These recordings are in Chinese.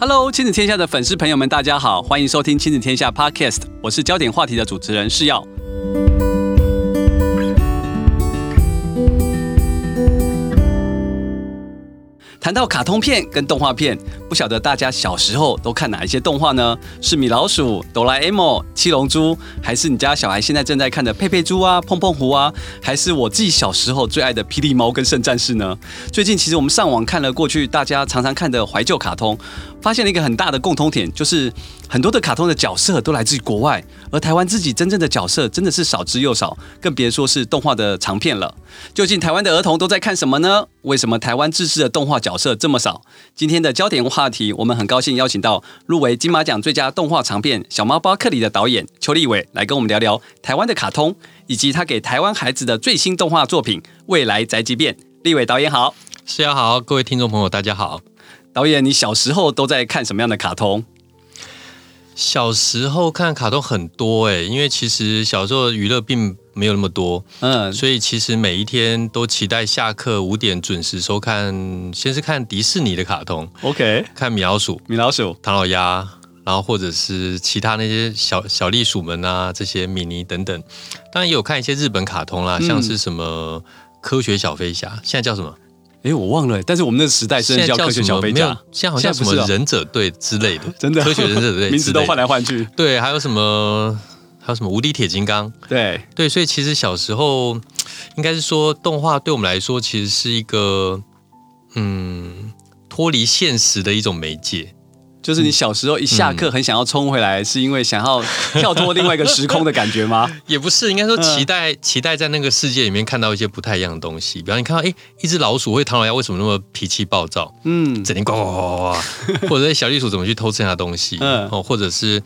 Hello，亲子天下的粉丝朋友们，大家好，欢迎收听亲子天下 Podcast，我是焦点话题的主持人是耀。谈到卡通片跟动画片，不晓得大家小时候都看哪一些动画呢？是米老鼠、哆啦 A 梦、七龙珠，还是你家小孩现在正在看的佩佩猪啊、碰碰狐啊，还是我自己小时候最爱的霹雳猫跟圣战士呢？最近其实我们上网看了过去大家常常看的怀旧卡通，发现了一个很大的共通点，就是很多的卡通的角色都来自于国外，而台湾自己真正的角色真的是少之又少，更别说是动画的长片了。究竟台湾的儿童都在看什么呢？为什么台湾自制的动画角色这么少？今天的焦点话题，我们很高兴邀请到入围金马奖最佳动画长片《小猫巴克里》的导演邱立伟来跟我们聊聊台湾的卡通，以及他给台湾孩子的最新动画作品《未来宅急便》。立伟导演好，是要好，各位听众朋友大家好。导演，你小时候都在看什么样的卡通？小时候看卡通很多哎，因为其实小时候娱乐并没有那么多，嗯，所以其实每一天都期待下课五点准时收看，先是看迪士尼的卡通，OK，看米老鼠、米老鼠、唐老鸭，然后或者是其他那些小小栗鼠们啊，这些米妮等等，当然也有看一些日本卡通啦，像是什么科学小飞侠，现在叫什么？哎，我忘了，但是我们那个时代是叫科学小飞侠，现在好像什么忍者队之类的，真的科学忍者队名字都换来换去。对，还有什么？还有什么无敌铁金刚？对。对，所以其实小时候应该是说动画对我们来说其实是一个嗯脱离现实的一种媒介。就是你小时候一下课很想要冲回来，是因为想要跳脱另外一个时空的感觉吗？也不是，应该说期待期待在那个世界里面看到一些不太一样的东西。比方你看到，哎，一只老鼠或唐老鸭为什么那么脾气暴躁？嗯，整天呱呱呱呱呱，或者小栗鼠怎么去偷吃他东西？嗯，哦，或者是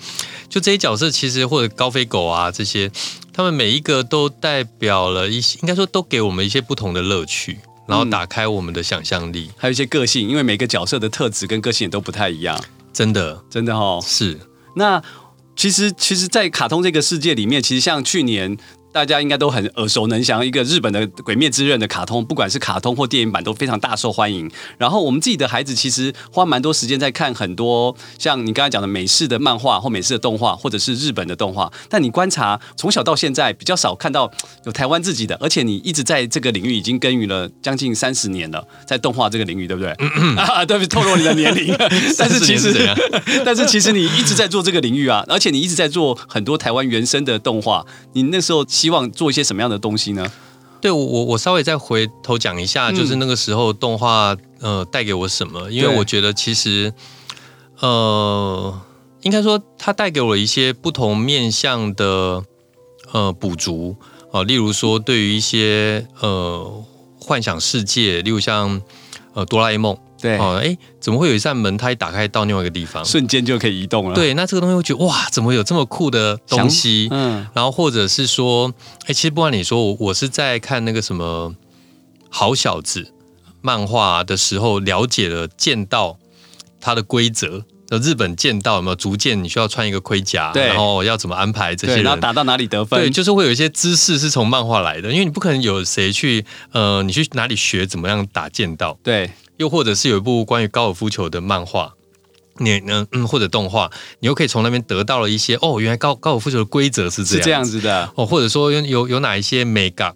就这些角色，其实或者高飞狗啊这些，他们每一个都代表了一些，应该说都给我们一些不同的乐趣，然后打开我们的想象力，还有一些个性，因为每个角色的特质跟个性也都不太一样。真的，真的哦，是。那其实，其实，在卡通这个世界里面，其实像去年。大家应该都很耳熟能详，一个日本的《鬼灭之刃》的卡通，不管是卡通或电影版都非常大受欢迎。然后我们自己的孩子其实花蛮多时间在看很多像你刚才讲的美式的漫画或美式的动画，或者是日本的动画。但你观察从小到现在比较少看到有台湾自己的，而且你一直在这个领域已经耕耘了将近三十年了，在动画这个领域，对不对？啊，对不起，透露你的年龄。但是其实，但是其实你一直在做这个领域啊，而且你一直在做很多台湾原生的动画。你那时候。希望做一些什么样的东西呢？对我，我稍微再回头讲一下，就是那个时候动画呃带给我什么？因为我觉得其实呃，应该说它带给我一些不同面向的呃补足啊、呃，例如说对于一些呃幻想世界，例如像呃哆啦 A 梦。对哦，哎，怎么会有一扇门，它一打开到另外一个地方，瞬间就可以移动了？对，那这个东西我觉得哇，怎么有这么酷的东西？嗯，然后或者是说，哎，其实不管你说，我我是在看那个什么好小子漫画的时候，了解了剑道它的规则。日本剑道有没有逐渐你需要穿一个盔甲，然后要怎么安排这些人，然后打到哪里得分？对，就是会有一些知识是从漫画来的，因为你不可能有谁去呃，你去哪里学怎么样打剑道？对。又或者是有一部关于高尔夫球的漫画，你呢，嗯，或者动画，你又可以从那边得到了一些哦，原来高高尔夫球的规则是这样，是这样子的哦，或者说有有有哪一些美感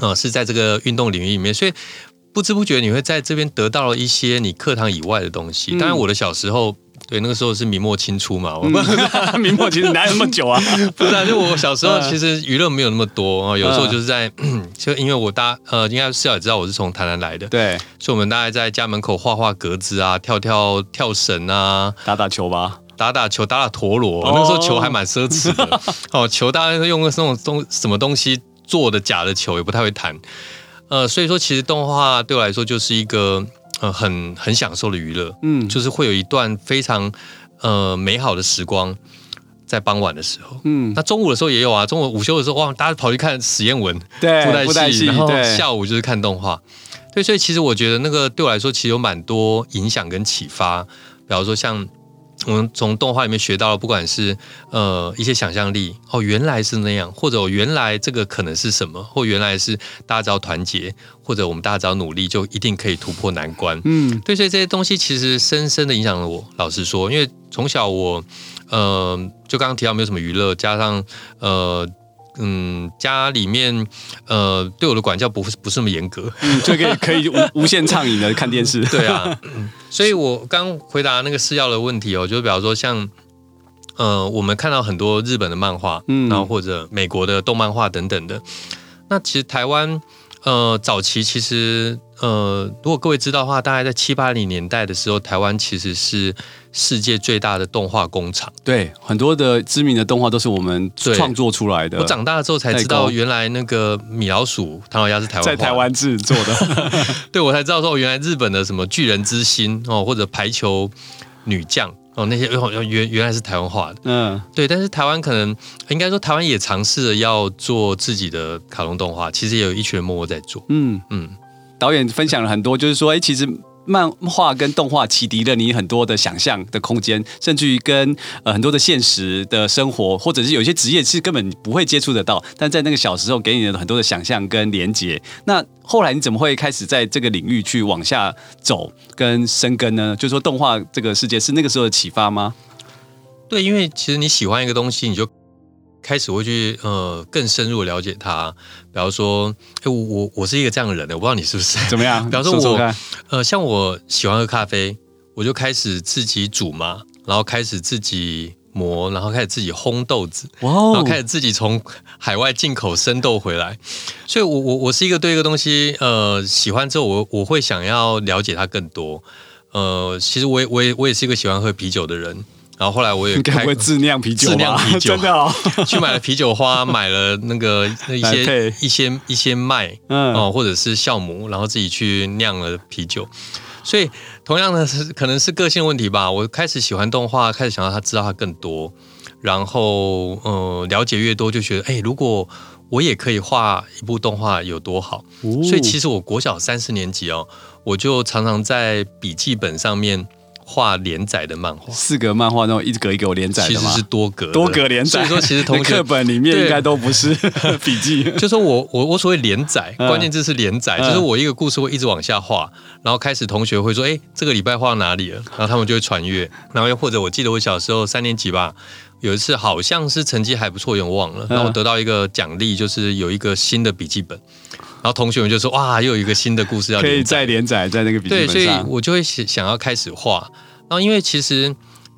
啊，是在这个运动领域里面，所以不知不觉你会在这边得到了一些你课堂以外的东西。当然，我的小时候。对，那个时候是明末清初嘛，我们、嗯、明末其实哪有那么久啊？不是啊，就我小时候其实娱乐没有那么多啊，有时候就是在，就因为我大呃，应该是要知道我是从台南来的，对，所以我们大概在家门口画画格子啊，跳跳跳绳啊，打打球吧，打打球，打打陀螺，哦、那个时候球还蛮奢侈的哦，球大概是用那种东什么东西做的假的球，也不太会弹，呃，所以说其实动画对我来说就是一个。呃，很很享受的娱乐，嗯，就是会有一段非常呃美好的时光，在傍晚的时候，嗯，那中午的时候也有啊，中午午休的时候，哇，大家跑去看实验文，对，布袋戏，然后下午就是看动画，对，所以其实我觉得那个对我来说，其实有蛮多影响跟启发，比方说像我们从动画里面学到了，不管是呃一些想象力，哦，原来是那样，或者原来这个可能是什么，或原来是大家只要团结，或者我们大家只要努力，就一定可以突破难关。嗯，对，所以这些东西其实深深的影响了我。老实说，因为从小我，呃，就刚刚提到没有什么娱乐，加上呃。嗯，家里面呃对我的管教不不是那么严格，嗯，就可以可以无无限畅饮的看电视。对啊，所以我刚回答那个试药的问题哦，就是比方说像呃我们看到很多日本的漫画，嗯，然后或者美国的动漫画等等的，那其实台湾呃早期其实。呃，如果各位知道的话，大概在七八零年代的时候，台湾其实是世界最大的动画工厂。对，很多的知名的动画都是我们创作出来的。我长大了之后才知道，原来那个米老鼠、唐老鸭是台湾在台湾制作的。对，我才知道说，原来日本的什么巨人之心哦，或者排球女将哦，那些原原来是台湾画的。嗯，对。但是台湾可能应该说，台湾也尝试着要做自己的卡通动画，其实也有一群人默默在做。嗯嗯。导演分享了很多，就是说，哎，其实漫画跟动画启迪了你很多的想象的空间，甚至于跟呃很多的现实的生活，或者是有些职业是根本不会接触得到，但在那个小时候给你的很多的想象跟连接。那后来你怎么会开始在这个领域去往下走跟深耕呢？就是说，动画这个世界是那个时候的启发吗？对，因为其实你喜欢一个东西，你就。开始会去呃更深入了解他，比方说，哎，我我我是一个这样的人的，我不知道你是不是怎么样？比方说我，我呃，像我喜欢喝咖啡，我就开始自己煮嘛，然后开始自己磨，然后开始自己烘豆子，哇哦，然后开始自己从海外进口生豆回来。所以我，我我我是一个对一个东西呃喜欢之后，我我会想要了解它更多。呃，其实我也我也我也是一个喜欢喝啤酒的人。然后后来我也 开会自酿啤酒，自酿啤酒真的哦，去买了啤酒花，买了那个那一些 一些一些麦，嗯哦，或者是酵母，然后自己去酿了啤酒。所以同样的是可能是个性问题吧。我开始喜欢动画，开始想要他知道他更多，然后呃了解越多，就觉得哎，如果我也可以画一部动画有多好。哦、所以其实我国小三四年级哦，我就常常在笔记本上面。画连载的漫画，四格漫画那种一格一格连载？其实是多格多格连载。所以说，其实同学 课本里面应该都不是 笔记。就说我我我所谓连载，关键字是连载，嗯、就是我一个故事会一直往下画，然后开始同学会说，哎，这个礼拜画到哪里了？然后他们就会传阅。然后又或者我记得我小时候三年级吧，有一次好像是成绩还不错，有点忘了。然后我得到一个奖励，就是有一个新的笔记本。然后同学们就说：“哇，又有一个新的故事要可以再连载在那个笔记本上。”对，所以我就会想想要开始画。然后因为其实，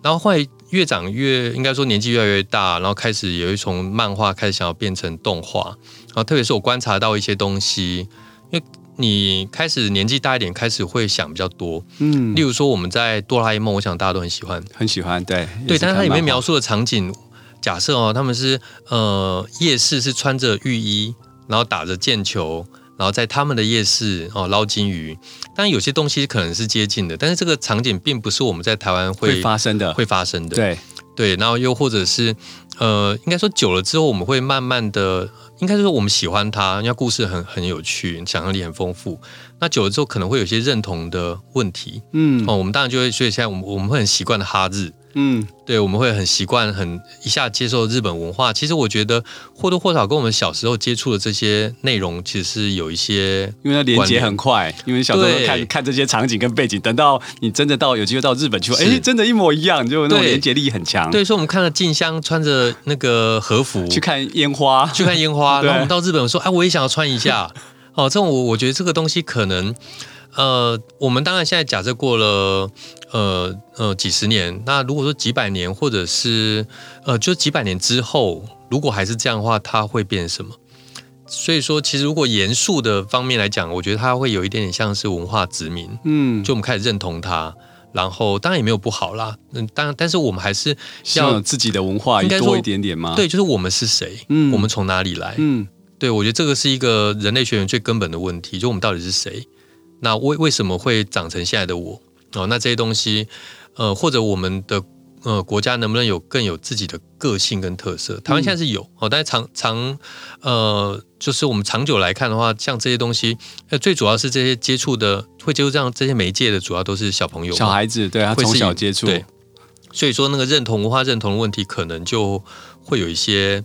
然后后来越长越应该说年纪越来越大，然后开始也会从漫画开始想要变成动画。然后特别是我观察到一些东西，因为你开始年纪大一点，开始会想比较多。嗯，例如说我们在哆啦 A 梦，我想大家都很喜欢，很喜欢。对对，但是它里面描述的场景，假设哦，他们是呃夜市是穿着浴衣。然后打着毽球，然后在他们的夜市哦捞金鱼。当然有些东西可能是接近的，但是这个场景并不是我们在台湾会，会发生的，会发生的。对对，然后又或者是呃，应该说久了之后，我们会慢慢的，应该说我们喜欢它，因为故事很很有趣，想象力很丰富。那久了之后，可能会有些认同的问题。嗯哦，我们当然就会，所以现在我们我们会很习惯的哈日。嗯，对，我们会很习惯，很一下接受日本文化。其实我觉得或多或少跟我们小时候接触的这些内容，其实是有一些，因为它连接很快。因为小时候看看这些场景跟背景，等到你真的到有机会到日本去，哎，真的，一模一样，就那种连接力很强。对，所以我们看了静香穿着那个和服去看烟花，去看烟花，对然后我们到日本我说，哎，我也想要穿一下。哦，这种我我觉得这个东西可能。呃，我们当然现在假设过了，呃呃几十年，那如果说几百年，或者是呃就几百年之后，如果还是这样的话，它会变什么？所以说，其实如果严肃的方面来讲，我觉得它会有一点点像是文化殖民，嗯，就我们开始认同它，然后当然也没有不好啦，嗯，当然，但是我们还是要有自己的文化多一点点吗？对，就是我们是谁，嗯，我们从哪里来，嗯，对，我觉得这个是一个人类学原最根本的问题，就我们到底是谁？那为为什么会长成现在的我？哦，那这些东西，呃，或者我们的呃国家能不能有更有自己的个性跟特色？台湾现在是有哦，但是长长呃，就是我们长久来看的话，像这些东西，呃，最主要是这些接触的会接触这样这些媒介的，主要都是小朋友、小孩子，对，他从小接触，对，所以说那个认同文化认同的问题，可能就会有一些，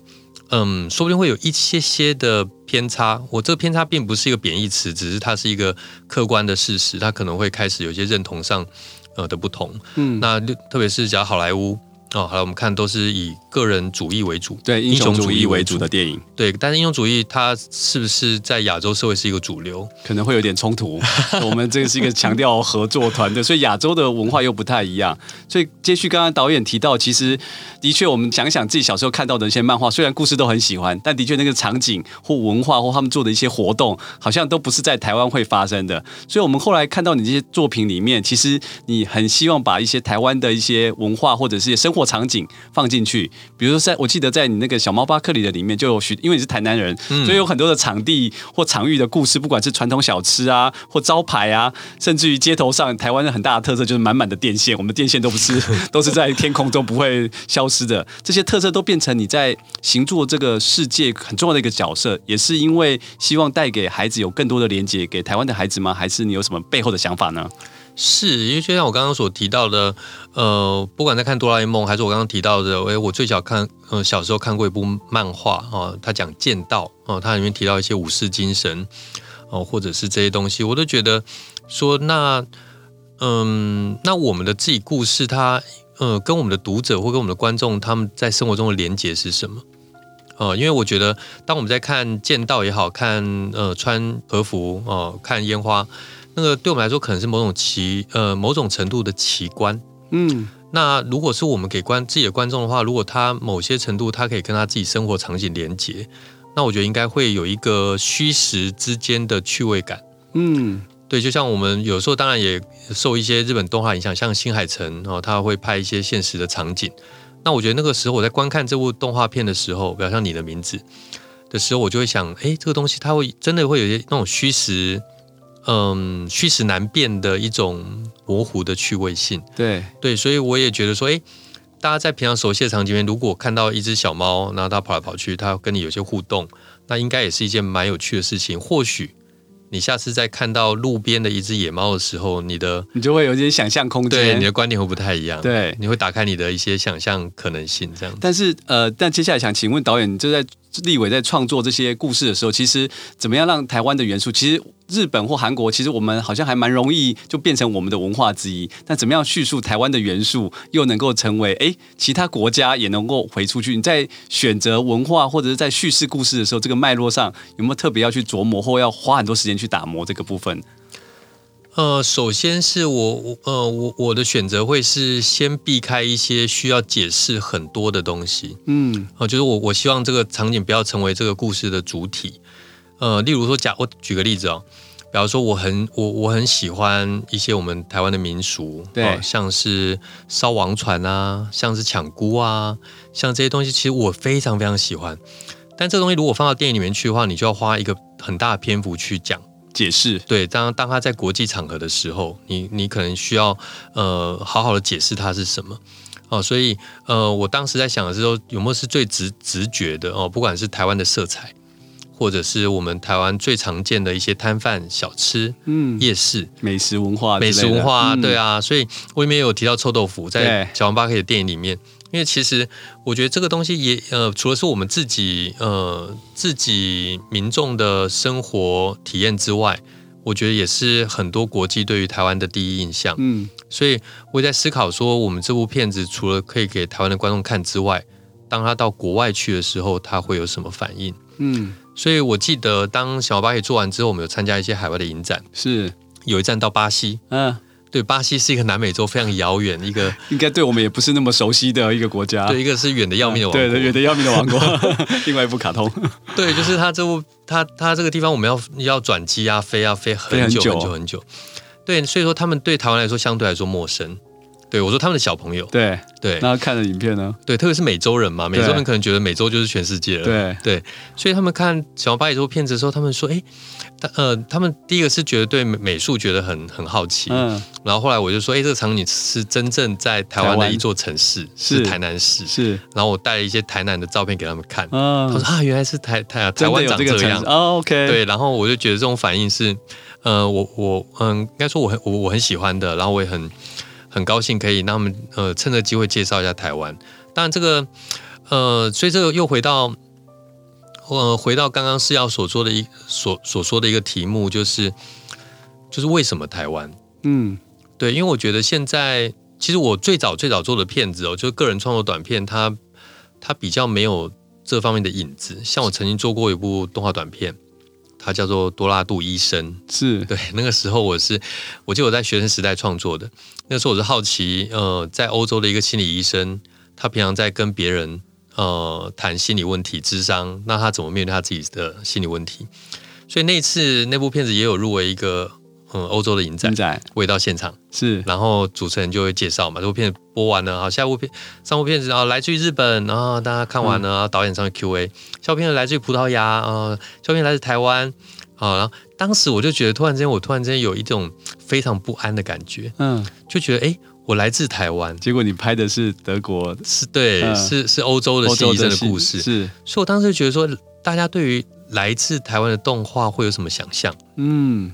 嗯，说不定会有一些些的偏差。我这个偏差并不是一个贬义词，只是它是一个客观的事实，它可能会开始有一些认同上呃的不同。嗯，那特别是讲好莱坞。哦，好了，我们看都是以个人主义为主，对英雄主义为主的电影，对，但是英雄主义它是不是在亚洲社会是一个主流？可能会有点冲突。我们这个是一个强调合作团队，所以亚洲的文化又不太一样。所以接续刚刚导演提到，其实的确，我们想想自己小时候看到的一些漫画，虽然故事都很喜欢，但的确那个场景或文化或他们做的一些活动，好像都不是在台湾会发生的。所以我们后来看到你这些作品里面，其实你很希望把一些台湾的一些文化或者是一些生活场景放进去，比如说在我记得在你那个小猫巴克里的里面就有许，因为你是台南人，所以有很多的场地或场域的故事，不管是传统小吃啊，或招牌啊，甚至于街头上，台湾的很大的特色就是满满的电线，我们的电线都不是 都是在天空中不会消失的，这些特色都变成你在行作这个世界很重要的一个角色，也是因为希望带给孩子有更多的连接，给台湾的孩子吗？还是你有什么背后的想法呢？是因为就像我刚刚所提到的，呃，不管在看哆啦 A 梦，还是我刚刚提到的，哎，我最小看，呃，小时候看过一部漫画啊，它讲剑道哦，它里面提到一些武士精神哦，或者是这些东西，我都觉得说那，嗯，那我们的自己故事，它，呃，跟我们的读者或跟我们的观众，他们在生活中的连结是什么？呃，因为我觉得，当我们在看剑道也好看，呃，穿和服哦，看烟花。那个对我们来说可能是某种奇呃某种程度的奇观，嗯，那如果是我们给观自己的观众的话，如果他某些程度他可以跟他自己生活场景连接，那我觉得应该会有一个虚实之间的趣味感，嗯，对，就像我们有时候当然也受一些日本动画影响，像新海诚哦，他会拍一些现实的场景，那我觉得那个时候我在观看这部动画片的时候，比如像你的名字的时候，我就会想，哎，这个东西它会真的会有一些那种虚实。嗯，虚实难辨的一种模糊的趣味性。对对，所以我也觉得说，哎，大家在平常熟悉的场景里面，如果看到一只小猫，然后它跑来跑去，它跟你有些互动，那应该也是一件蛮有趣的事情。或许你下次在看到路边的一只野猫的时候，你的你就会有一些想象空间，对，你的观点会不太一样。对，你会打开你的一些想象可能性，这样。但是呃，但接下来想请问导演，就在立伟在创作这些故事的时候，其实怎么样让台湾的元素，其实。日本或韩国，其实我们好像还蛮容易就变成我们的文化之一。但怎么样叙述台湾的元素，又能够成为诶其他国家也能够回出去？你在选择文化或者是在叙事故事的时候，这个脉络上有没有特别要去琢磨，或要花很多时间去打磨这个部分？呃，首先是我呃我我的选择会是先避开一些需要解释很多的东西。嗯，哦、呃，就是我我希望这个场景不要成为这个故事的主体。呃，例如说，假我举个例子哦，比方说，我很我我很喜欢一些我们台湾的民俗，对、呃，像是烧王船啊，像是抢孤啊，像这些东西，其实我非常非常喜欢。但这个东西如果放到电影里面去的话，你就要花一个很大的篇幅去讲解释。对，当当他在国际场合的时候，你你可能需要呃好好的解释它是什么哦、呃。所以呃，我当时在想的时候，有没有是最直直觉的哦、呃，不管是台湾的色彩。或者是我们台湾最常见的一些摊贩小吃，嗯，夜市美食文化，美食文化，对啊，所以我里面有提到臭豆腐，在小王八 K 的电影里面，因为其实我觉得这个东西也呃，除了是我们自己呃自己民众的生活体验之外，我觉得也是很多国际对于台湾的第一印象，嗯，所以我也在思考说，我们这部片子除了可以给台湾的观众看之外，当他到国外去的时候，他会有什么反应？嗯。所以我记得，当小巴也做完之后，我们有参加一些海外的影展，是有一站到巴西。嗯，对，巴西是一个南美洲非常遥远一个，应该对我们也不是那么熟悉的一个国家。对，一个是远的要命的王国，对，远的要命的王国。另外一部卡通，对，就是它这部，它它这个地方我们要要转机啊，飞啊，飞很久很久很久。对，所以说他们对台湾来说相对来说陌生。对，我说他们的小朋友，对。对，那看的影片呢？对，特别是美洲人嘛，美洲人可能觉得美洲就是全世界了。对。对，所以他们看小巴这部片子的时候，他们说：“哎，他呃，他们第一个是觉得对美术觉得很很好奇，嗯，然后后来我就说：哎，这个场景是真正在台湾的一座城市，是。台南市，是。然后我带了一些台南的照片给他们看，嗯。他说：啊，原来是台台台湾长这样。哦，OK，对，然后我就觉得这种反应是，呃，我我嗯，应该说我很我我很喜欢的，然后我也很。很高兴可以让他们呃趁着机会介绍一下台湾。当然这个呃，所以这个又回到呃回到刚刚是要所说的一所所说的一个题目，就是就是为什么台湾？嗯，对，因为我觉得现在其实我最早最早做的片子哦，就是个人创作短片，它它比较没有这方面的影子。像我曾经做过一部动画短片。他叫做多拉杜医生，是对。那个时候我是，我记得我在学生时代创作的。那个时候我是好奇，呃，在欧洲的一个心理医生，他平常在跟别人呃谈心理问题、智商，那他怎么面对他自己的心理问题？所以那次那部片子也有入围一个。嗯，欧洲的影展，展。我也到现场是，然后主持人就会介绍嘛，这部片播完了，好，下部片上部片子啊，来自于日本，然后大家看完了，嗯、导演上去 Q&A，下部片子来自于葡萄牙啊，下部片来自台湾啊，然后当时我就觉得，突然之间，我突然之间有一种非常不安的感觉，嗯，就觉得哎，我来自台湾，结果你拍的是德国，是对，嗯、是是欧洲的心理医生的故事，是，所以我当时就觉得说，大家对于来自台湾的动画会有什么想象？嗯。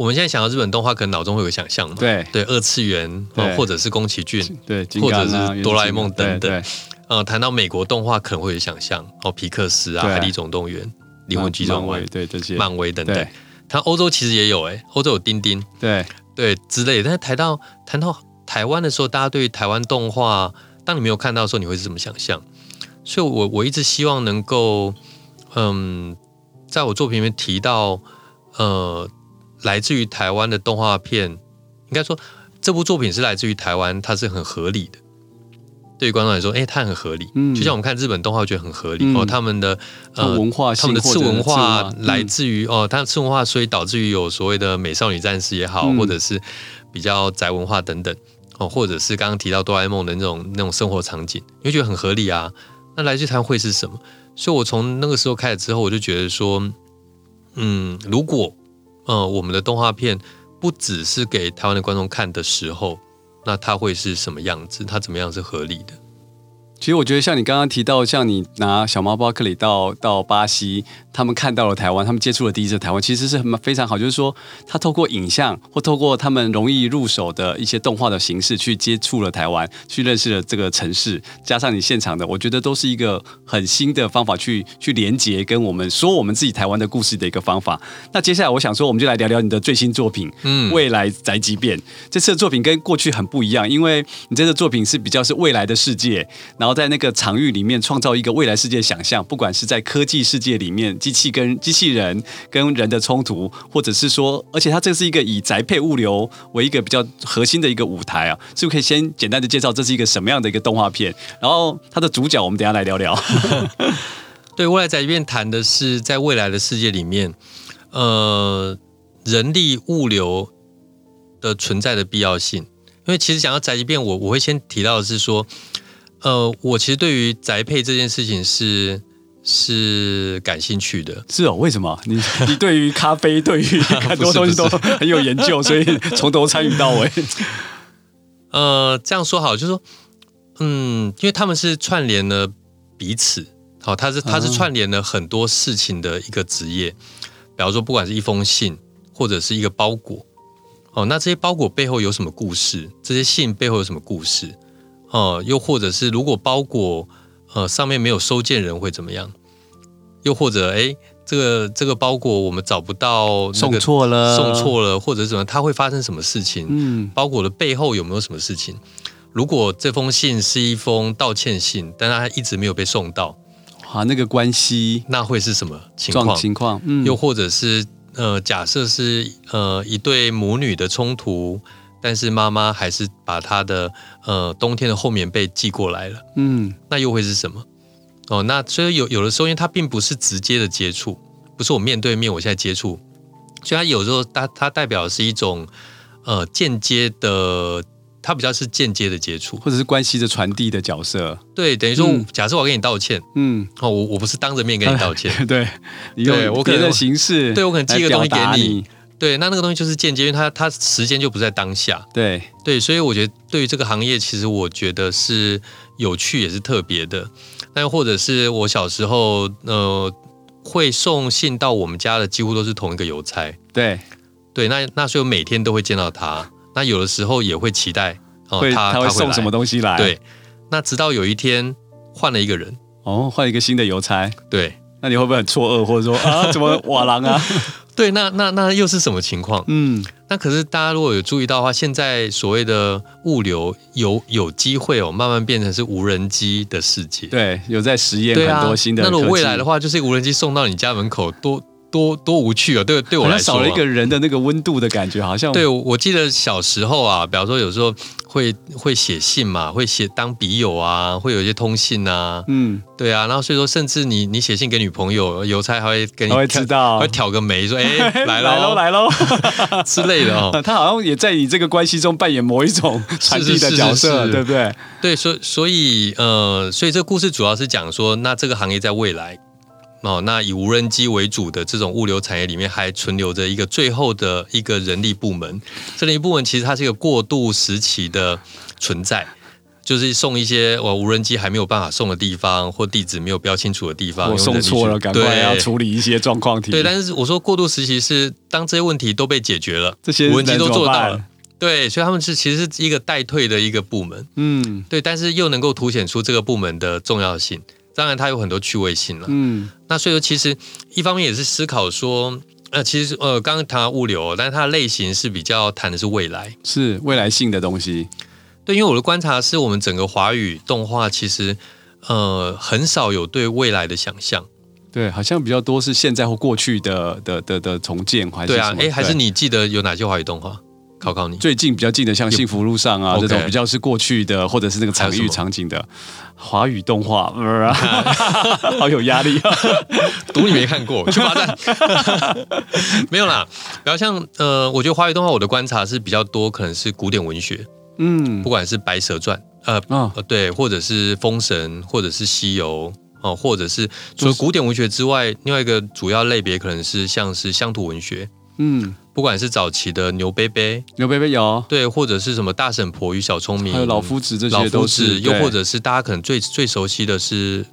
我们现在想到日本动画，可能脑中会有想象嘛？对对，二次元，或者是宫崎骏，对，或者是哆啦 A 梦等等。呃，谈到美国动画，可能会有想象哦，皮克斯啊，《海底总动员》、《灵魂急转弯》，对这些，漫威等等。谈欧洲其实也有哎，欧洲有丁丁，对对之类的。但是谈到谈到台湾的时候，大家对于台湾动画，当你没有看到的时候，你会是怎么想象？所以我我一直希望能够，嗯，在我作品里面提到，呃。来自于台湾的动画片，应该说这部作品是来自于台湾，它是很合理的。对于观众来说，哎，它很合理。嗯，就像我们看日本动画，觉得很合理、嗯、哦。他们的呃文化，他们的次文化来自于、嗯、哦，它的次文化，所以导致于有所谓的美少女战士也好，嗯、或者是比较宅文化等等哦，或者是刚刚提到哆啦 A 梦的那种那种生活场景，你会觉得很合理啊。那来自于台湾会是什么？所以我从那个时候开始之后，我就觉得说，嗯，如果呃，我们的动画片不只是给台湾的观众看的时候，那它会是什么样子？它怎么样是合理的？其实我觉得，像你刚刚提到，像你拿小猫巴克里到到巴西，他们看到了台湾，他们接触了第一次台湾，其实是很非常好。就是说，他透过影像或透过他们容易入手的一些动画的形式去接触了台湾，去认识了这个城市，加上你现场的，我觉得都是一个很新的方法去去连接跟我们说我们自己台湾的故事的一个方法。那接下来我想说，我们就来聊聊你的最新作品，嗯，未来宅急便。这次的作品跟过去很不一样，因为你这个作品是比较是未来的世界，然后。在那个场域里面创造一个未来世界想象，不管是在科技世界里面，机器跟机器人跟人的冲突，或者是说，而且它这是一个以宅配物流为一个比较核心的一个舞台啊，是不是可以先简单的介绍这是一个什么样的一个动画片？然后它的主角，我们等下来聊聊。对，未来宅急便谈的是在未来的世界里面，呃，人力物流的存在的必要性。因为其实讲到宅急便，我我会先提到的是说。呃，我其实对于宅配这件事情是是感兴趣的。是哦，为什么？你你对于咖啡，对于很多东西都很有研究，所以从头参与到尾。呃，这样说好，就是说，嗯，因为他们是串联了彼此，好，他是他是串联了很多事情的一个职业。比方说，不管是一封信，或者是一个包裹，哦，那这些包裹背后有什么故事？这些信背后有什么故事？哦、呃，又或者是如果包裹呃上面没有收件人会怎么样？又或者哎，这个这个包裹我们找不到，送错了，送错了，或者怎么，它会发生什么事情？嗯，包裹的背后有没有什么事情？如果这封信是一封道歉信，但它一直没有被送到，啊，那个关系那会是什么情况？情况？嗯，又或者是呃，假设是呃一对母女的冲突。但是妈妈还是把她的呃冬天的厚棉被寄过来了，嗯，那又会是什么？哦，那所以有有的时候，因为它并不是直接的接触，不是我面对面，我现在接触，所以它有时候它它代表的是一种呃间接的，它比较是间接的接触，或者是关系的传递的角色。对，等于说，嗯、假设我跟你道歉，嗯，哦，我我不是当着面跟你道歉，啊、对，对我可能的形式，对我可能寄个东西给你。对，那那个东西就是间接，因为它它时间就不在当下。对对，所以我觉得对于这个行业，其实我觉得是有趣也是特别的。但或者是我小时候，呃，会送信到我们家的几乎都是同一个邮差。对对，那那所以我每天都会见到他。那有的时候也会期待哦，会他他会送什么东西来？对，那直到有一天换了一个人，哦，换一个新的邮差，对，那你会不会很错愕，或者说啊，怎么瓦郎啊？对，那那那又是什么情况？嗯，那可是大家如果有注意到的话，现在所谓的物流有有机会哦，慢慢变成是无人机的世界。对，有在实验很多新的、啊。那如果未来的话，就是无人机送到你家门口，多多多无趣啊！对，对我来说，少了一个人的那个温度的感觉，好像。对，我记得小时候啊，比方说有时候。会会写信嘛？会写当笔友啊？会有一些通信啊？嗯，对啊。然后所以说，甚至你你写信给女朋友，邮差还会给你，会知道，会挑个眉说：“哎，来喽，来喽 之类的哦。”他好像也在你这个关系中扮演某一种传递的角色，对不对？对，所以所以呃，所以这故事主要是讲说，那这个行业在未来。哦，那以无人机为主的这种物流产业里面，还存留着一个最后的一个人力部门。这人力部门其实它是一个过渡时期的存在，就是送一些我无人机还没有办法送的地方，或地址没有标清楚的地方，我送错了，赶快要处理一些状况题。对，但是我说过渡时期是当这些问题都被解决了，这些无人机都做到了，对，所以他们是其实是一个待退的一个部门。嗯，对，但是又能够凸显出这个部门的重要性。当然，它有很多趣味性了。嗯，那所以说，其实一方面也是思考说，呃，其实呃，刚刚谈到物流，但是它的类型是比较谈的是未来，是未来性的东西。对，因为我的观察是我们整个华语动画其实呃很少有对未来的想象。对，好像比较多是现在或过去的的的的重建，还是对啊？哎，还是你记得有哪些华语动画？考考你，最近比较近的，像《幸福路上》啊，这种比较是过去的，或者是那个场域场景的华语动画，好有压力。啊！赌你没看过，去罚站。没有啦，比较像呃，我觉得华语动画，我的观察是比较多，可能是古典文学，嗯，不管是《白蛇传》呃，哦，对，或者是《封神》，或者是《西游》哦，或者是除了古典文学之外，另外一个主要类别可能是像是乡土文学。嗯，不管是早期的牛伯伯，牛伯伯有。对，或者是什么大婶婆与小聪明，还有老夫子这些都是，又或者是大家可能最最熟悉的是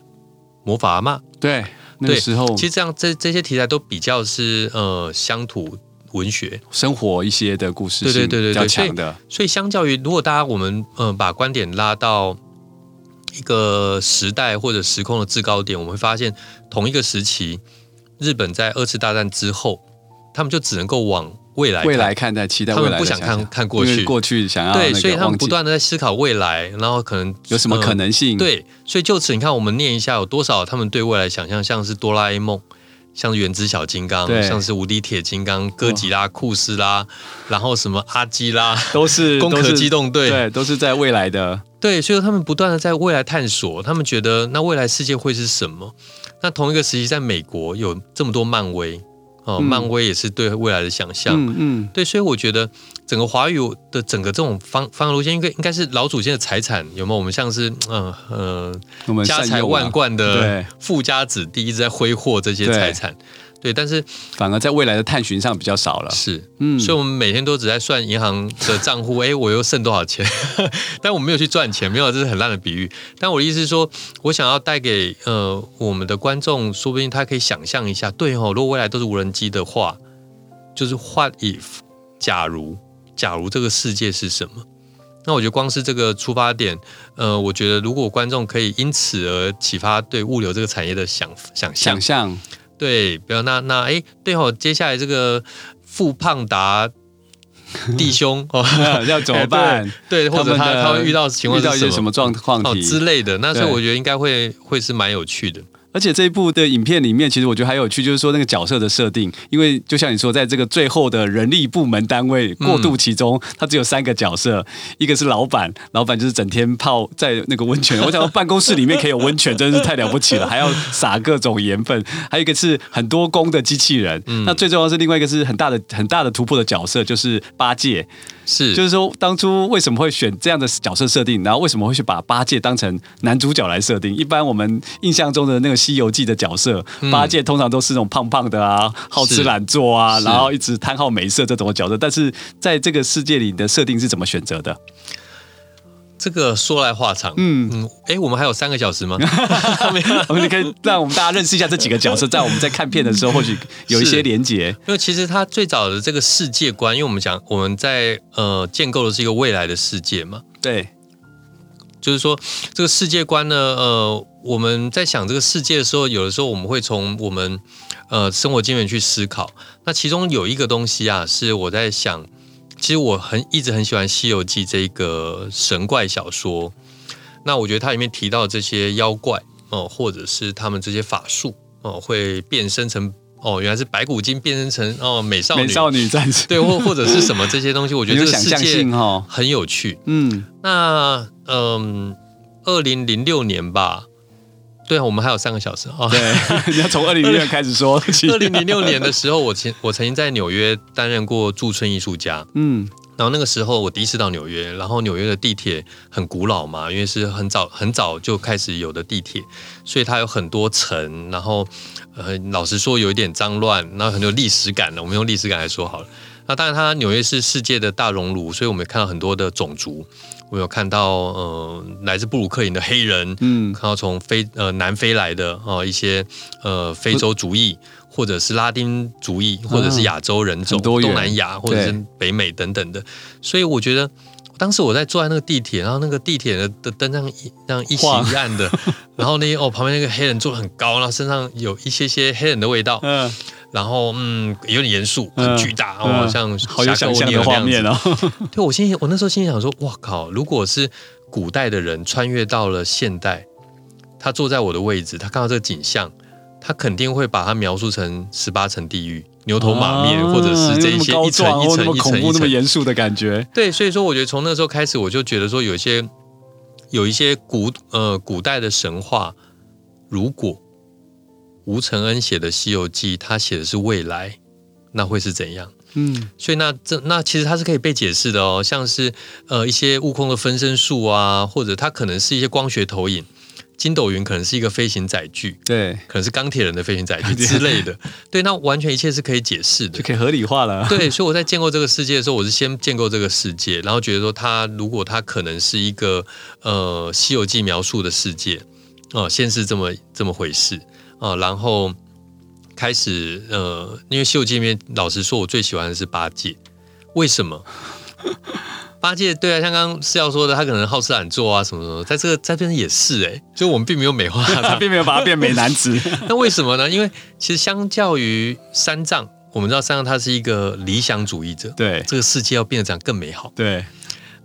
魔法阿妈，对，那个时候。其实这样这这些题材都比较是呃乡土文学。生活一些的故事，对对对对，比较强的。所以相较于如果大家我们呃把观点拉到一个时代或者时空的制高点，我们会发现同一个时期，日本在二次大战之后。他们就只能够往未来未来看待，期待未来。他们不想看看过去，过去想要对，所以他们不断的在思考未来，然后可能有什么可能性？对，所以就此你看，我们念一下有多少他们对未来想象，像是哆啦 A 梦，像是原子小金刚，像是无敌铁金刚、哥吉拉、库斯拉，然后什么阿基拉，都是 攻壳机动队，对，都是在未来的。对，所以他们不断的在未来探索，他们觉得那未来世界会是什么？那同一个时期，在美国有这么多漫威。哦，漫威也是对未来的想象，嗯嗯，对，所以我觉得整个华语的整个这种方方向路线，应该应该是老祖先的财产，有没有？我们像是嗯呃，呃、家财万贯的富家子弟一直在挥霍这些财产。对，但是反而在未来的探寻上比较少了。是，嗯，所以我们每天都只在算银行的账户，哎，我又剩多少钱？但我没有去赚钱，没有，这是很烂的比喻。但我的意思是说，我想要带给呃我们的观众，说不定他可以想象一下，对哦，如果未来都是无人机的话，就是 What if？假如，假如这个世界是什么？那我觉得光是这个出发点，呃，我觉得如果观众可以因此而启发对物流这个产业的想想象。想象对，不要那那哎，对哦，接下来这个富胖达弟兄 哦，要怎么办？对，或者他他会遇到情况，遇到一些什么状况哦之类的，那所以我觉得应该会会是蛮有趣的。而且这一部的影片里面，其实我觉得还有趣，就是说那个角色的设定，因为就像你说，在这个最后的人力部门单位过渡其中，它只有三个角色，一个是老板，老板就是整天泡在那个温泉。我想到办公室里面可以有温泉，真是太了不起了，还要撒各种盐分。还有一个是很多工的机器人，那最重要是另外一个是很大的很大的突破的角色，就是八戒。是，就是说当初为什么会选这样的角色设定，然后为什么会去把八戒当成男主角来设定？一般我们印象中的那个《西游记》的角色，嗯、八戒通常都是那种胖胖的啊，好吃懒做啊，然后一直贪好美色这种的角色。但是在这个世界里的设定是怎么选择的？这个说来话长，嗯嗯，哎，我们还有三个小时吗？我们可以让我们大家认识一下这几个角色，在我们在看片的时候，或许有一些连结。因为其实他最早的这个世界观，因为我们讲我们在呃建构的是一个未来的世界嘛，对，就是说这个世界观呢，呃，我们在想这个世界的时候，有的时候我们会从我们呃生活经验去思考。那其中有一个东西啊，是我在想，其实我很一直很喜欢《西游记》这个神怪小说。那我觉得它里面提到这些妖怪哦、呃，或者是他们这些法术哦、呃，会变身成。哦，原来是白骨精变身成哦美少女，美少女战士，对，或或者是什么这些东西，我觉得 这个世界很有趣。嗯，那嗯，二零零六年吧，对啊，我们还有三个小时啊。对，你要从二零零六年开始说。二零零六年的时候，我曾我曾经在纽约担任过驻村艺术家。嗯。然后那个时候我第一次到纽约，然后纽约的地铁很古老嘛，因为是很早很早就开始有的地铁，所以它有很多层，然后呃老实说有一点脏乱，然后很有历史感的，我们用历史感来说好了。那当然它纽约是世界的大熔炉，所以我们也看到很多的种族，我有看到呃来自布鲁克林的黑人，嗯，看到从非呃南非来的哦、呃、一些呃非洲族裔。或者是拉丁族裔，或者是亚洲人种、东南亚，或者是北美等等的，所以我觉得当时我在坐在那个地铁，然后那个地铁的的灯这样一这样一起一暗的，然后呢哦旁边那个黑人坐得很高，然后身上有一些些黑人的味道，嗯，然后嗯有点严肃，很巨大，哦像好有想象的画面哦。对我心里我那时候心里想说，哇靠，如果是古代的人穿越到了现代，他坐在我的位置，他看到这个景象。他肯定会把它描述成十八层地狱、牛头马面，啊、或者是这一些一层一层一层一层、那么严肃的感觉。对，所以说我觉得从那时候开始，我就觉得说有一些有一些古呃古代的神话，如果吴承恩写的《西游记》，他写的是未来，那会是怎样？嗯，所以那这那其实它是可以被解释的哦，像是呃一些悟空的分身术啊，或者它可能是一些光学投影。筋斗云可能是一个飞行载具，对，可能是钢铁人的飞行载具 之类的，对，那完全一切是可以解释的，就可以合理化了。对，所以我在建构这个世界的时候，我是先建构这个世界，然后觉得说，它如果它可能是一个呃《西游记》描述的世界，哦、呃，先是这么这么回事啊、呃，然后开始呃，因为《西游记》里面，老实说，我最喜欢的是八戒，为什么？八戒对啊，像刚刚是要说的，他可能好吃懒做啊，什么什么，在这个在这边也是哎、欸，就我们并没有美化他，他 并没有把他变美男子。那为什么呢？因为其实相较于三藏，我们知道三藏他是一个理想主义者，对这个世界要变得这样更美好。对，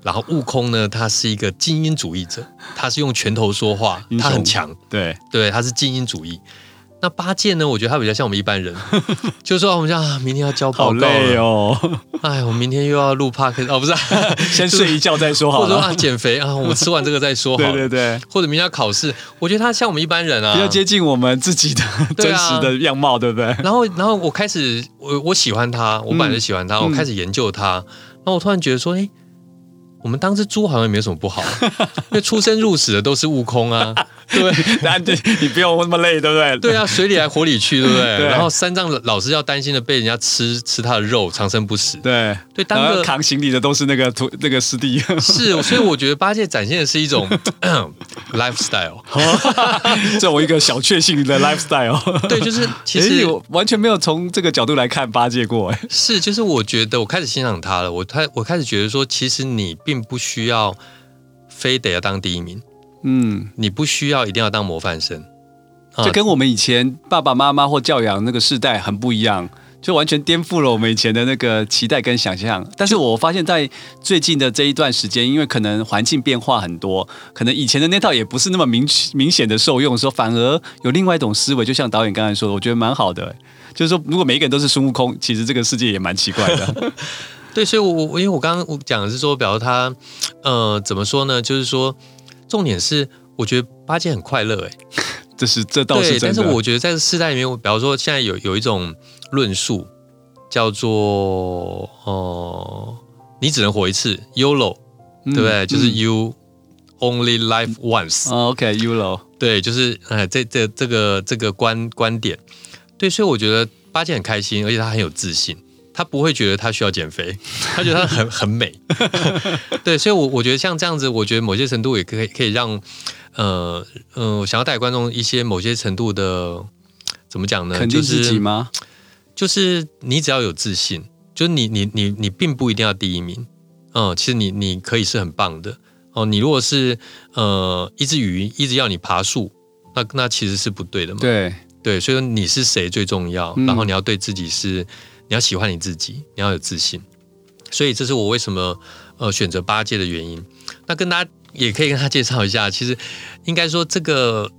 然后悟空呢，他是一个精英主义者，他是用拳头说话，他很强。对对，他是精英主义。那八戒呢？我觉得他比较像我们一般人，就是说我们讲啊，明天要交报告哦。哎，我明天又要录 Podcast 哦，不是、啊，先睡一觉再说好了。或者说啊，减肥啊，我吃完这个再说好了。对对对。或者明天要考试，我觉得他像我们一般人啊，比较接近我们自己的真实的样貌，对不对？然后，然后我开始，我我喜欢他，我本来就喜欢他，嗯、我开始研究他，然后我突然觉得说，哎。我们当只猪好像也没有什么不好，因为出生入死的都是悟空啊，对不对？你不用那么累，对不对？对啊，水里来火里去，对不对？对，然后三藏老是要担心的被人家吃吃他的肉，长生不死。对对，当个扛行李的都是那个徒那个师弟。是，所以我觉得八戒展现的是一种 lifestyle，这种一个小确幸的 lifestyle。对，就是其实我完全没有从这个角度来看八戒过。哎，是，就是我觉得我开始欣赏他了，我开我开始觉得说，其实你并不需要非得要当第一名，嗯，你不需要一定要当模范生，这跟我们以前爸爸妈妈或教养那个世代很不一样，就完全颠覆了我们以前的那个期待跟想象。但是我发现，在最近的这一段时间，因为可能环境变化很多，可能以前的那套也不是那么明明显的受用，说反而有另外一种思维。就像导演刚才说的，我觉得蛮好的，就是说，如果每一个人都是孙悟空，其实这个世界也蛮奇怪的。对，所以我，我我因为我刚刚我讲的是说，比如他，呃，怎么说呢？就是说，重点是，我觉得八戒很快乐，哎，这是这倒是真的。但是我觉得在这世代里面，我比方说现在有有一种论述叫做，哦、呃，你只能活一次，YOLO，对不对？嗯、就是 You only live once。哦、OK，YOLO，对，就是哎，这这这个这个观观点，对，所以我觉得八戒很开心，而且他很有自信。他不会觉得他需要减肥，他觉得他很很美，对，所以我，我我觉得像这样子，我觉得某些程度也可以可以让，呃呃，想要带给观众一些某些程度的怎么讲呢？肯定自己吗？就是你只要有自信，就是你你你你并不一定要第一名，嗯，其实你你可以是很棒的，哦，你如果是呃一只鱼一直要你爬树，那那其实是不对的嘛。对对，所以说你是谁最重要，然后你要对自己是你要喜欢你自己，你要有自信。所以这是我为什么呃选择八戒的原因。那跟大家也可以跟他介绍一下，其实应该说这个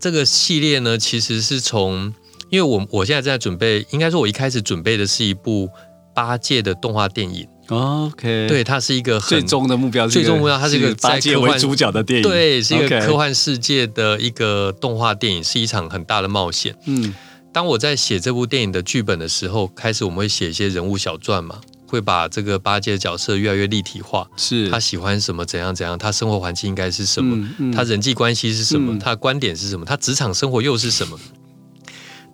这个系列呢，其实是从因为我我现在正在准备，应该说我一开始准备的是一部八戒的动画电影。OK，对，它是一个最终的目标，最终目标它是一个八戒为主角的电影，对，是一个科幻世界的一个动画电影，是一场很大的冒险。嗯，当我在写这部电影的剧本的时候，开始我们会写一些人物小传嘛。会把这个八戒的角色越来越立体化，是他喜欢什么，怎样怎样，他生活环境应该是什么，嗯嗯、他人际关系是什么，嗯、他的观点是什么，他职场生活又是什么。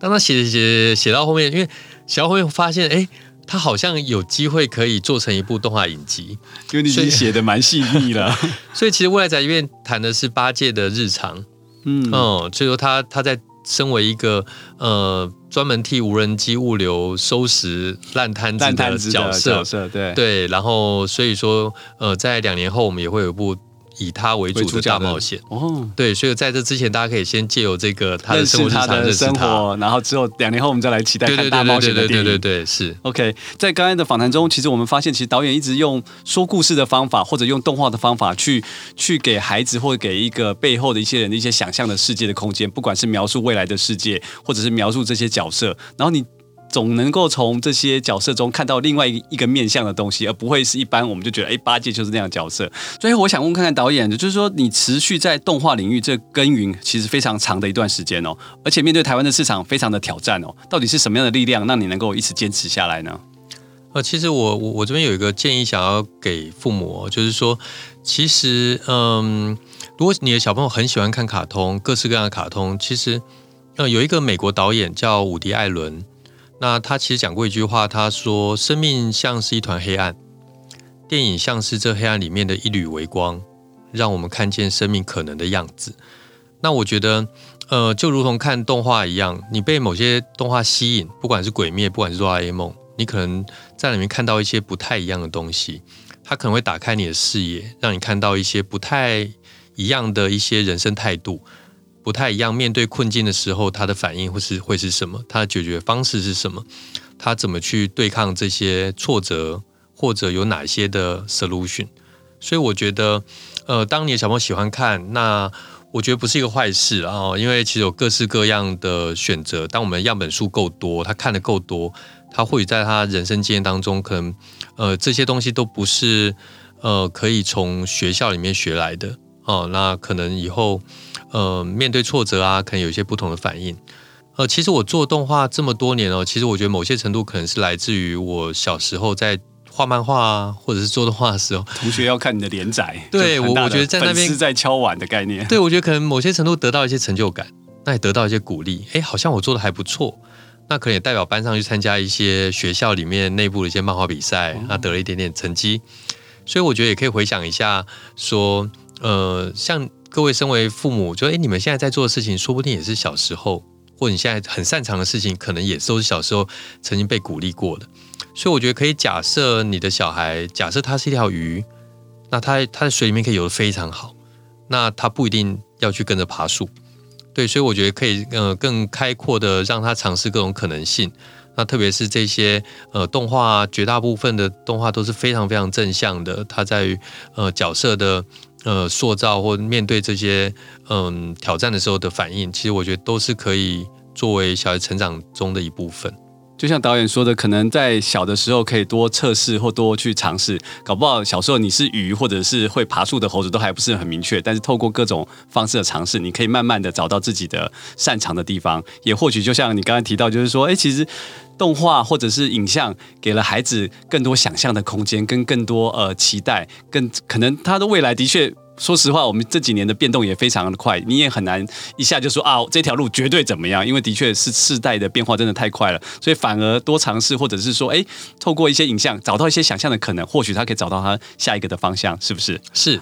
当他写写写到后面，因为写到后面发现，哎，他好像有机会可以做成一部动画影集，因为你已经写的蛮细腻了。所以 其实未来宅急便谈的是八戒的日常，嗯，哦、嗯，所以说他他在。身为一个呃专门替无人机物流收拾烂摊子的角色，角色对对，然后所以说呃，在两年后我们也会有一部。以他为主的大冒险哦，对，所以在这之前，大家可以先借由这个他的生活日常认识他，生活，然后之后两年后我们再来期待看大冒险的电影。对对对，对，对，对，对，是 OK。在刚才的访谈中，其实我们发现，其实导演一直用说故事的方法，或者用动画的方法去去给孩子，或者给一个背后的一些人的一些想象的世界的空间，不管是描述未来的世界，或者是描述这些角色，然后你。总能够从这些角色中看到另外一个面向的东西，而不会是一般我们就觉得，哎，八戒就是那样的角色。所以我想问看看导演，就是说你持续在动画领域这耕耘，其实非常长的一段时间哦，而且面对台湾的市场非常的挑战哦，到底是什么样的力量让你能够一直坚持下来呢？呃，其实我我我这边有一个建议想要给父母，就是说，其实嗯，如果你的小朋友很喜欢看卡通，各式各样的卡通，其实呃有一个美国导演叫伍迪·艾伦。那他其实讲过一句话，他说：“生命像是一团黑暗，电影像是这黑暗里面的一缕微光，让我们看见生命可能的样子。”那我觉得，呃，就如同看动画一样，你被某些动画吸引，不管是鬼灭，不管是哆啦 A 梦，你可能在里面看到一些不太一样的东西，它可能会打开你的视野，让你看到一些不太一样的一些人生态度。不太一样，面对困境的时候，他的反应会是会是什么？他的解决方式是什么？他怎么去对抗这些挫折，或者有哪些的 solution？所以我觉得，呃，当你的小朋友喜欢看，那我觉得不是一个坏事啊，因为其实有各式各样的选择。当我们样本数够多，他看得够多，他或许在他人生经验当中，可能呃这些东西都不是呃可以从学校里面学来的哦，那可能以后。呃，面对挫折啊，可能有一些不同的反应。呃，其实我做动画这么多年哦，其实我觉得某些程度可能是来自于我小时候在画漫画啊，或者是做动画的时候，同学要看你的连载。对，我我觉得在那边是在敲碗的概念。对，我觉得可能某些程度得到一些成就感，那也得到一些鼓励。哎，好像我做的还不错，那可能也代表班上去参加一些学校里面内部的一些漫画比赛，那得了一点点成绩。所以我觉得也可以回想一下，说，呃，像。各位身为父母，就诶，你们现在在做的事情，说不定也是小时候，或者你现在很擅长的事情，可能也都是小时候曾经被鼓励过的。所以我觉得可以假设你的小孩，假设他是一条鱼，那他他在水里面可以游得非常好，那他不一定要去跟着爬树，对，所以我觉得可以呃更开阔的让他尝试各种可能性。那特别是这些呃动画，绝大部分的动画都是非常非常正向的，他在于呃角色的。呃，塑造或面对这些嗯挑战的时候的反应，其实我觉得都是可以作为小孩成长中的一部分。就像导演说的，可能在小的时候可以多测试或多去尝试，搞不好小时候你是鱼或者是会爬树的猴子都还不是很明确，但是透过各种方式的尝试，你可以慢慢的找到自己的擅长的地方。也或许就像你刚才提到，就是说，哎，其实动画或者是影像给了孩子更多想象的空间，跟更多呃期待，更可能他的未来的确。说实话，我们这几年的变动也非常的快，你也很难一下就说啊，这条路绝对怎么样，因为的确是世代的变化真的太快了，所以反而多尝试，或者是说，哎，透过一些影像找到一些想象的可能，或许他可以找到他下一个的方向，是不是？是。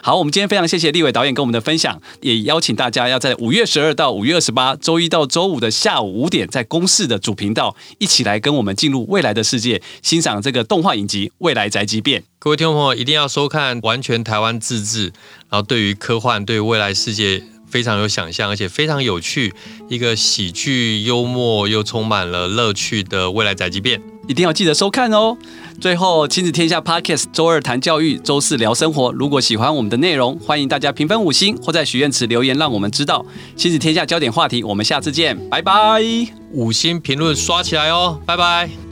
好，我们今天非常谢谢立伟导演跟我们的分享，也邀请大家要在五月十二到五月二十八，周一到周五的下午五点，在公视的主频道一起来跟我们进入未来的世界，欣赏这个动画影集《未来宅急便》。各位听众朋友，一定要收看完全台湾自制，然后对于科幻、对未来世界非常有想象，而且非常有趣，一个喜剧幽默又充满了乐趣的《未来宅急便》。一定要记得收看哦！最后，亲子天下 Podcast 周二谈教育，周四聊生活。如果喜欢我们的内容，欢迎大家评分五星，或在许愿池留言，让我们知道。亲子天下焦点话题，我们下次见，拜拜！五星评论刷起来哦，拜拜！